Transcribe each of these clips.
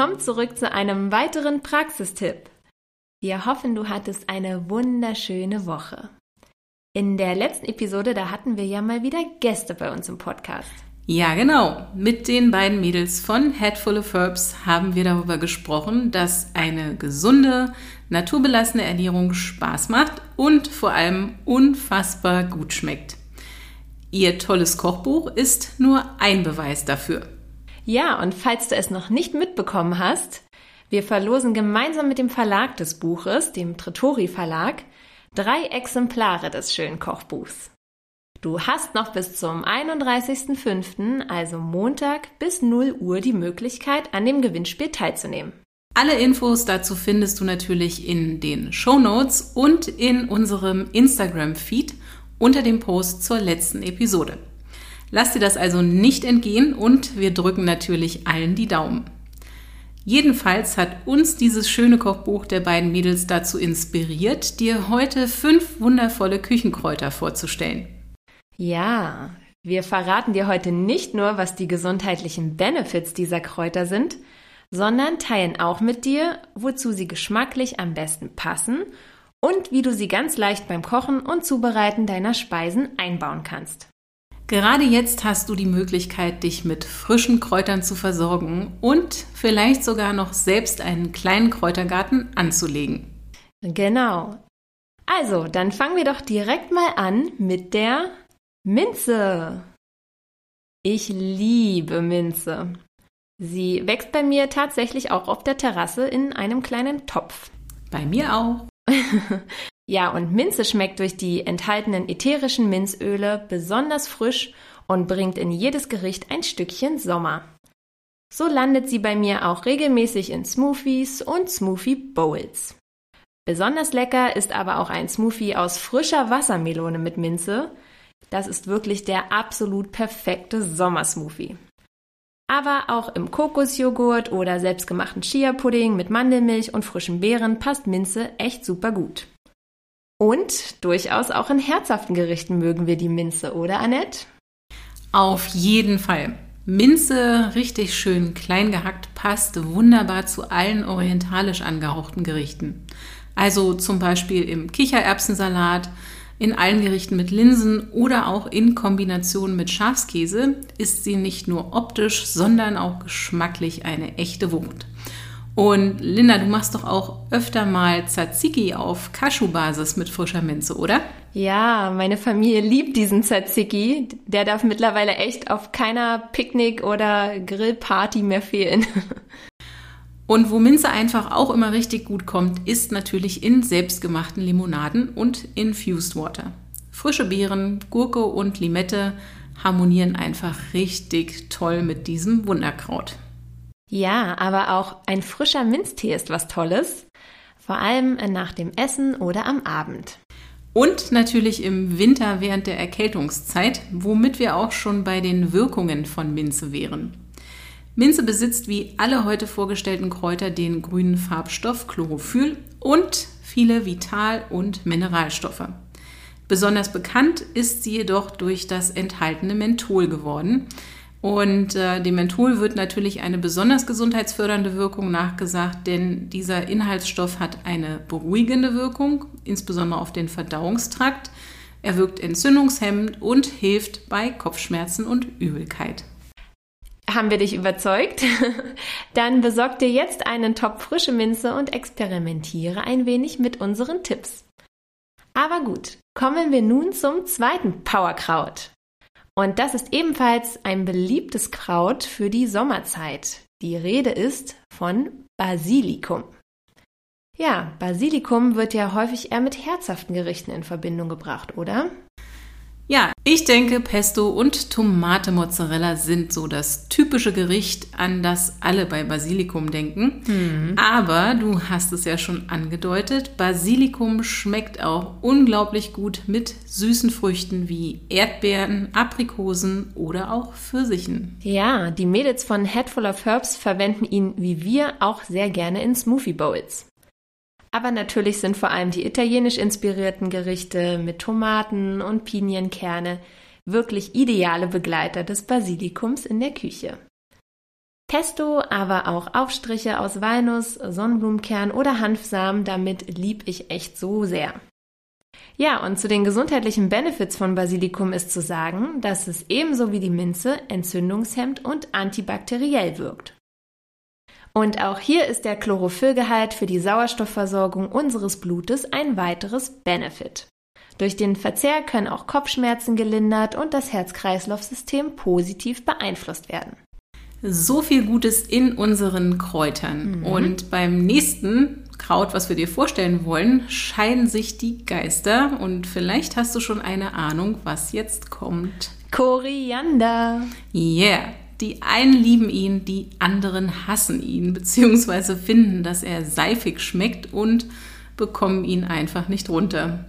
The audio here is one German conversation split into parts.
willkommen zurück zu einem weiteren Praxistipp. Wir hoffen, du hattest eine wunderschöne Woche. In der letzten Episode, da hatten wir ja mal wieder Gäste bei uns im Podcast. Ja, genau. Mit den beiden Mädels von Headful of Herbs haben wir darüber gesprochen, dass eine gesunde, naturbelassene Ernährung Spaß macht und vor allem unfassbar gut schmeckt. Ihr tolles Kochbuch ist nur ein Beweis dafür. Ja, und falls du es noch nicht mitbekommen hast, wir verlosen gemeinsam mit dem Verlag des Buches, dem Trittori Verlag, drei Exemplare des schönen Kochbuchs. Du hast noch bis zum 31.05., also Montag bis 0 Uhr die Möglichkeit, an dem Gewinnspiel teilzunehmen. Alle Infos dazu findest du natürlich in den Show Notes und in unserem Instagram-Feed unter dem Post zur letzten Episode. Lass dir das also nicht entgehen und wir drücken natürlich allen die Daumen. Jedenfalls hat uns dieses schöne Kochbuch der beiden Mädels dazu inspiriert, dir heute fünf wundervolle Küchenkräuter vorzustellen. Ja, wir verraten dir heute nicht nur, was die gesundheitlichen Benefits dieser Kräuter sind, sondern teilen auch mit dir, wozu sie geschmacklich am besten passen und wie du sie ganz leicht beim Kochen und Zubereiten deiner Speisen einbauen kannst. Gerade jetzt hast du die Möglichkeit, dich mit frischen Kräutern zu versorgen und vielleicht sogar noch selbst einen kleinen Kräutergarten anzulegen. Genau. Also, dann fangen wir doch direkt mal an mit der Minze. Ich liebe Minze. Sie wächst bei mir tatsächlich auch auf der Terrasse in einem kleinen Topf. Bei mir auch. ja, und Minze schmeckt durch die enthaltenen ätherischen Minzöle besonders frisch und bringt in jedes Gericht ein Stückchen Sommer. So landet sie bei mir auch regelmäßig in Smoothies und Smoothie Bowls. Besonders lecker ist aber auch ein Smoothie aus frischer Wassermelone mit Minze. Das ist wirklich der absolut perfekte Sommersmoothie. Aber auch im Kokosjoghurt oder selbstgemachten Chia-Pudding mit Mandelmilch und frischen Beeren passt Minze echt super gut. Und durchaus auch in herzhaften Gerichten mögen wir die Minze, oder Annette? Auf jeden Fall. Minze, richtig schön klein gehackt, passt wunderbar zu allen orientalisch angehauchten Gerichten. Also zum Beispiel im Kichererbsensalat, in allen Gerichten mit Linsen oder auch in Kombination mit Schafskäse ist sie nicht nur optisch, sondern auch geschmacklich eine echte Wucht. Und Linda, du machst doch auch öfter mal Tzatziki auf Cashew-Basis mit frischer Minze, oder? Ja, meine Familie liebt diesen Tzatziki. Der darf mittlerweile echt auf keiner Picknick- oder Grillparty mehr fehlen. Und wo Minze einfach auch immer richtig gut kommt, ist natürlich in selbstgemachten Limonaden und Infused Water. Frische Beeren, Gurke und Limette harmonieren einfach richtig toll mit diesem Wunderkraut. Ja, aber auch ein frischer Minztee ist was Tolles, vor allem nach dem Essen oder am Abend. Und natürlich im Winter während der Erkältungszeit, womit wir auch schon bei den Wirkungen von Minze wären. Minze besitzt wie alle heute vorgestellten Kräuter den grünen Farbstoff Chlorophyll und viele Vital- und Mineralstoffe. Besonders bekannt ist sie jedoch durch das enthaltene Menthol geworden. Und äh, dem Menthol wird natürlich eine besonders gesundheitsfördernde Wirkung nachgesagt, denn dieser Inhaltsstoff hat eine beruhigende Wirkung, insbesondere auf den Verdauungstrakt. Er wirkt entzündungshemmend und hilft bei Kopfschmerzen und Übelkeit. Haben wir dich überzeugt? Dann besorg dir jetzt einen Topf frische Minze und experimentiere ein wenig mit unseren Tipps. Aber gut, kommen wir nun zum zweiten Powerkraut. Und das ist ebenfalls ein beliebtes Kraut für die Sommerzeit. Die Rede ist von Basilikum. Ja, Basilikum wird ja häufig eher mit herzhaften Gerichten in Verbindung gebracht, oder? Ja, ich denke, Pesto und Tomate Mozzarella sind so das typische Gericht, an das alle bei Basilikum denken. Mhm. Aber du hast es ja schon angedeutet, Basilikum schmeckt auch unglaublich gut mit süßen Früchten wie Erdbeeren, Aprikosen oder auch Pfirsichen. Ja, die Mädels von Headful of Herbs verwenden ihn wie wir auch sehr gerne in Smoothie Bowls. Aber natürlich sind vor allem die italienisch inspirierten Gerichte mit Tomaten und Pinienkerne wirklich ideale Begleiter des Basilikums in der Küche. Pesto, aber auch Aufstriche aus Walnuss, Sonnenblumenkern oder Hanfsamen, damit lieb ich echt so sehr. Ja, und zu den gesundheitlichen Benefits von Basilikum ist zu sagen, dass es ebenso wie die Minze entzündungshemmt und antibakteriell wirkt. Und auch hier ist der Chlorophyllgehalt für die Sauerstoffversorgung unseres Blutes ein weiteres Benefit. Durch den Verzehr können auch Kopfschmerzen gelindert und das Herz-Kreislauf-System positiv beeinflusst werden. So viel Gutes in unseren Kräutern. Mhm. Und beim nächsten Kraut, was wir dir vorstellen wollen, scheiden sich die Geister. Und vielleicht hast du schon eine Ahnung, was jetzt kommt. Koriander. Yeah. Die einen lieben ihn, die anderen hassen ihn, beziehungsweise finden, dass er seifig schmeckt und bekommen ihn einfach nicht runter.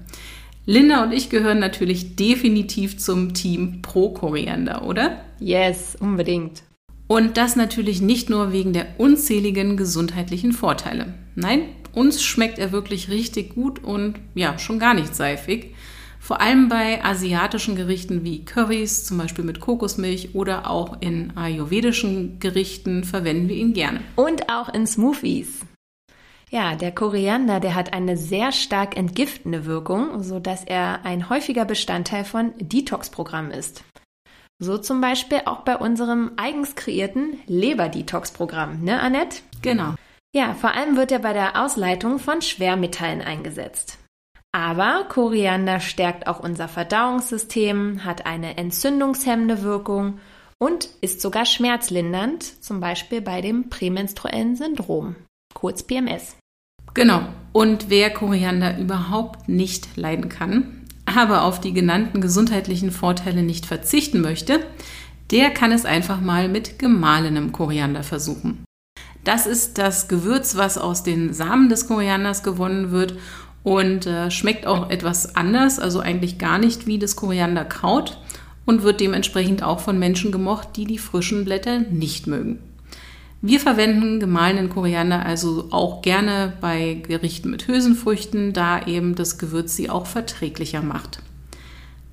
Linda und ich gehören natürlich definitiv zum Team Pro Koriander, oder? Yes, unbedingt. Und das natürlich nicht nur wegen der unzähligen gesundheitlichen Vorteile. Nein, uns schmeckt er wirklich richtig gut und ja, schon gar nicht seifig. Vor allem bei asiatischen Gerichten wie Currys, zum Beispiel mit Kokosmilch oder auch in ayurvedischen Gerichten verwenden wir ihn gerne. Und auch in Smoothies. Ja, der Koriander, der hat eine sehr stark entgiftende Wirkung, so dass er ein häufiger Bestandteil von Detox-Programmen ist. So zum Beispiel auch bei unserem eigens kreierten Leber-Detox-Programm, ne, Annette? Genau. Ja, vor allem wird er bei der Ausleitung von Schwermetallen eingesetzt. Aber Koriander stärkt auch unser Verdauungssystem, hat eine entzündungshemmende Wirkung und ist sogar schmerzlindernd, zum Beispiel bei dem prämenstruellen Syndrom, kurz PMS. Genau. Und wer Koriander überhaupt nicht leiden kann, aber auf die genannten gesundheitlichen Vorteile nicht verzichten möchte, der kann es einfach mal mit gemahlenem Koriander versuchen. Das ist das Gewürz, was aus den Samen des Korianders gewonnen wird und äh, schmeckt auch etwas anders, also eigentlich gar nicht wie das Korianderkraut und wird dementsprechend auch von Menschen gemocht, die die frischen Blätter nicht mögen. Wir verwenden gemahlenen Koriander also auch gerne bei Gerichten mit Hülsenfrüchten, da eben das Gewürz sie auch verträglicher macht.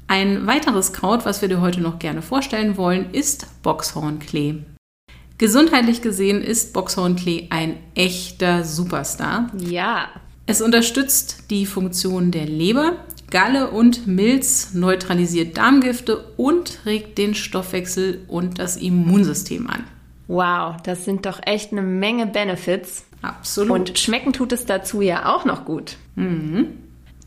Ein weiteres Kraut, was wir dir heute noch gerne vorstellen wollen, ist Boxhornklee. Gesundheitlich gesehen ist Boxhornklee ein echter Superstar. Ja. Es unterstützt die Funktion der Leber, Galle und Milz, neutralisiert Darmgifte und regt den Stoffwechsel und das Immunsystem an. Wow, das sind doch echt eine Menge Benefits. Absolut. Und schmecken tut es dazu ja auch noch gut. Mhm.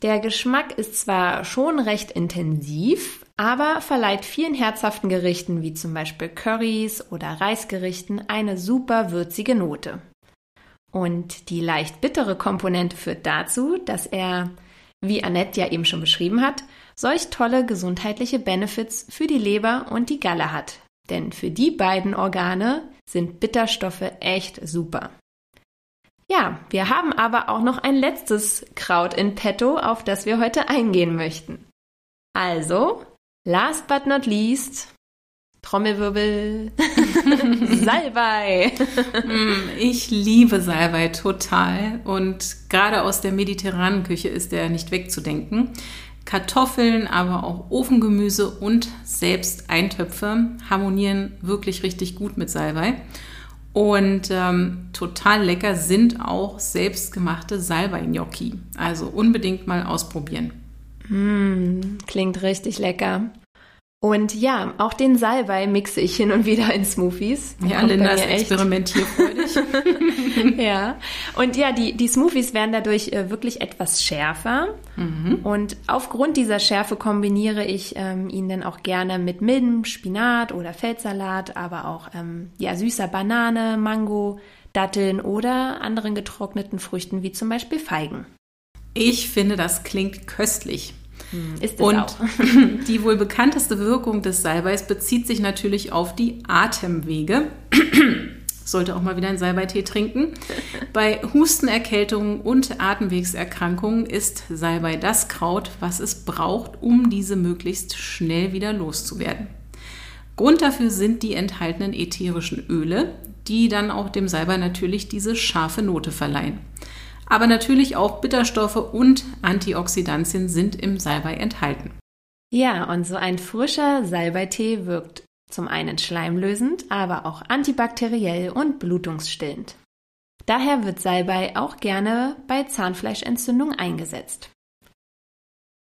Der Geschmack ist zwar schon recht intensiv, aber verleiht vielen herzhaften Gerichten wie zum Beispiel Currys oder Reisgerichten eine super würzige Note. Und die leicht bittere Komponente führt dazu, dass er, wie Annette ja eben schon beschrieben hat, solch tolle gesundheitliche Benefits für die Leber und die Galle hat. Denn für die beiden Organe sind Bitterstoffe echt super. Ja, wir haben aber auch noch ein letztes Kraut in petto, auf das wir heute eingehen möchten. Also, last but not least, Trommelwirbel. Salbei. Mm, ich liebe Salbei total und gerade aus der mediterranen Küche ist er nicht wegzudenken. Kartoffeln, aber auch Ofengemüse und selbst Eintöpfe harmonieren wirklich richtig gut mit Salbei. Und ähm, total lecker sind auch selbstgemachte Salbei-Gnocchi. Also unbedingt mal ausprobieren. Mm, klingt richtig lecker. Und ja, auch den Salbei mixe ich hin und wieder in Smoothies. Ja, Kommt Linda ist experimentierfreudig. ja. Und ja, die, die Smoothies werden dadurch äh, wirklich etwas schärfer. Mhm. Und aufgrund dieser Schärfe kombiniere ich ähm, ihn dann auch gerne mit mildem Spinat oder Feldsalat, aber auch ähm, ja, süßer Banane, Mango, Datteln oder anderen getrockneten Früchten wie zum Beispiel Feigen. Ich finde, das klingt köstlich. Hm, ist es Und auch. die wohl bekannteste Wirkung des Salbeis bezieht sich natürlich auf die Atemwege. Sollte auch mal wieder einen Salbeitee trinken. Bei Hustenerkältungen und Atemwegserkrankungen ist Salbei das Kraut, was es braucht, um diese möglichst schnell wieder loszuwerden. Grund dafür sind die enthaltenen ätherischen Öle, die dann auch dem Salbei natürlich diese scharfe Note verleihen aber natürlich auch Bitterstoffe und Antioxidantien sind im Salbei enthalten. Ja, und so ein frischer Salbeitee wirkt Zum einen schleimlösend, aber auch antibakteriell und blutungsstillend. Daher wird Salbei auch gerne bei Zahnfleischentzündung eingesetzt.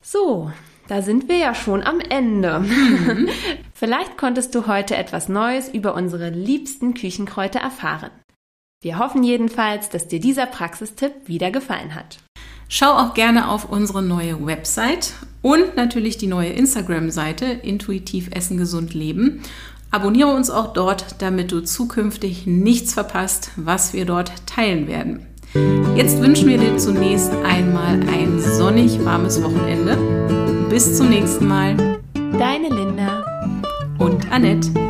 So, da sind wir ja schon am Ende. Mhm. Vielleicht konntest du heute etwas Neues über unsere liebsten Küchenkräuter erfahren. Wir hoffen jedenfalls, dass dir dieser Praxistipp wieder gefallen hat. Schau auch gerne auf unsere neue Website und natürlich die neue Instagram-Seite Intuitiv Essen Gesund Leben. Abonniere uns auch dort, damit du zukünftig nichts verpasst, was wir dort teilen werden. Jetzt wünschen wir dir zunächst einmal ein sonnig warmes Wochenende. Bis zum nächsten Mal. Deine Linda und Annette.